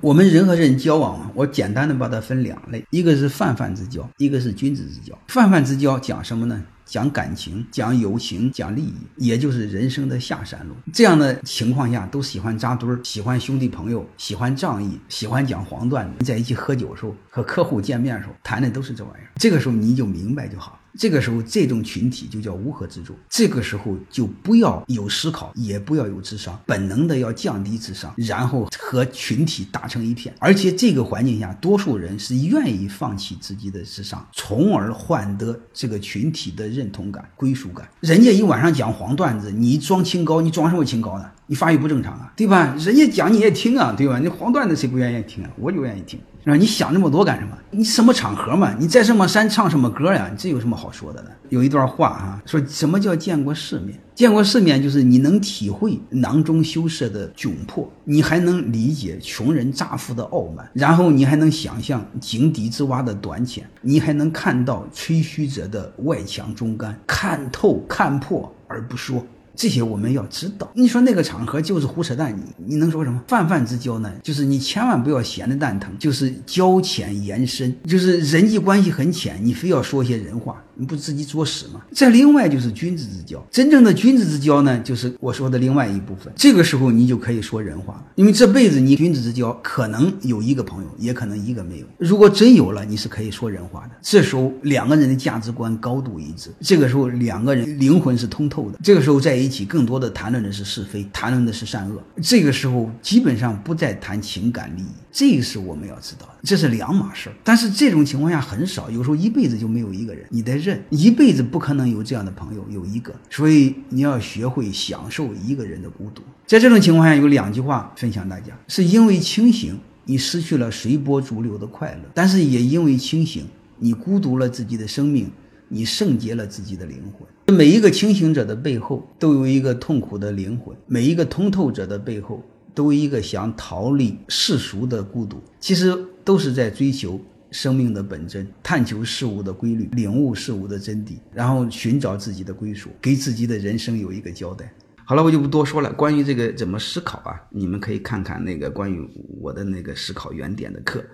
我们人和人交往啊，我简单的把它分两类，一个是泛泛之交，一个是君子之交。泛泛之交讲什么呢？讲感情，讲友情，讲利益，也就是人生的下山路。这样的情况下，都喜欢扎堆儿，喜欢兄弟朋友，喜欢仗义，喜欢讲黄段子，在一起喝酒的时候，和客户见面的时候谈的都是这玩意儿。这个时候你就明白就好。这个时候，这种群体就叫乌合之众。这个时候就不要有思考，也不要有智商，本能的要降低智商，然后和群体打成一片。而且这个环境下，多数人是愿意放弃自己的智商，从而换得这个群体的认同感、归属感。人家一晚上讲黄段子，你装清高，你装什么清高呢？你发育不正常啊，对吧？人家讲你也听啊，对吧？你黄段子谁不愿意听啊？我就愿意听。啊，你想那么多干什么？你什么场合嘛？你在什么山唱什么歌呀？这有什么好说的呢？有一段话啊，说什么叫见过世面？见过世面就是你能体会囊中羞涩的窘迫，你还能理解穷人乍富的傲慢，然后你还能想象井底之蛙的短浅，你还能看到吹嘘者的外强中干，看透看破而不说。这些我们要知道。你说那个场合就是胡扯淡，你你能说什么？泛泛之交呢，就是你千万不要闲的蛋疼，就是交浅言深，就是人际关系很浅，你非要说一些人话，你不自己作死吗？再另外就是君子之交，真正的君子之交呢，就是我说的另外一部分。这个时候你就可以说人话了，因为这辈子你君子之交可能有一个朋友，也可能一个没有。如果真有了，你是可以说人话的。这时候两个人的价值观高度一致，这个时候两个人灵魂是通透的，这个时候在一。起更多的谈论的是是非，谈论的是善恶。这个时候基本上不再谈情感利益，这个是我们要知道的，这是两码事儿。但是这种情况下很少，有时候一辈子就没有一个人，你得认，一辈子不可能有这样的朋友，有一个。所以你要学会享受一个人的孤独。在这种情况下，有两句话分享大家：是因为清醒，你失去了随波逐流的快乐；但是也因为清醒，你孤独了自己的生命。你圣洁了自己的灵魂。每一个清醒者的背后，都有一个痛苦的灵魂；每一个通透者的背后，都有一个想逃离世俗的孤独。其实都是在追求生命的本真，探求事物的规律，领悟事物的真谛，然后寻找自己的归属，给自己的人生有一个交代。好了，我就不多说了。关于这个怎么思考啊，你们可以看看那个关于我的那个思考原点的课。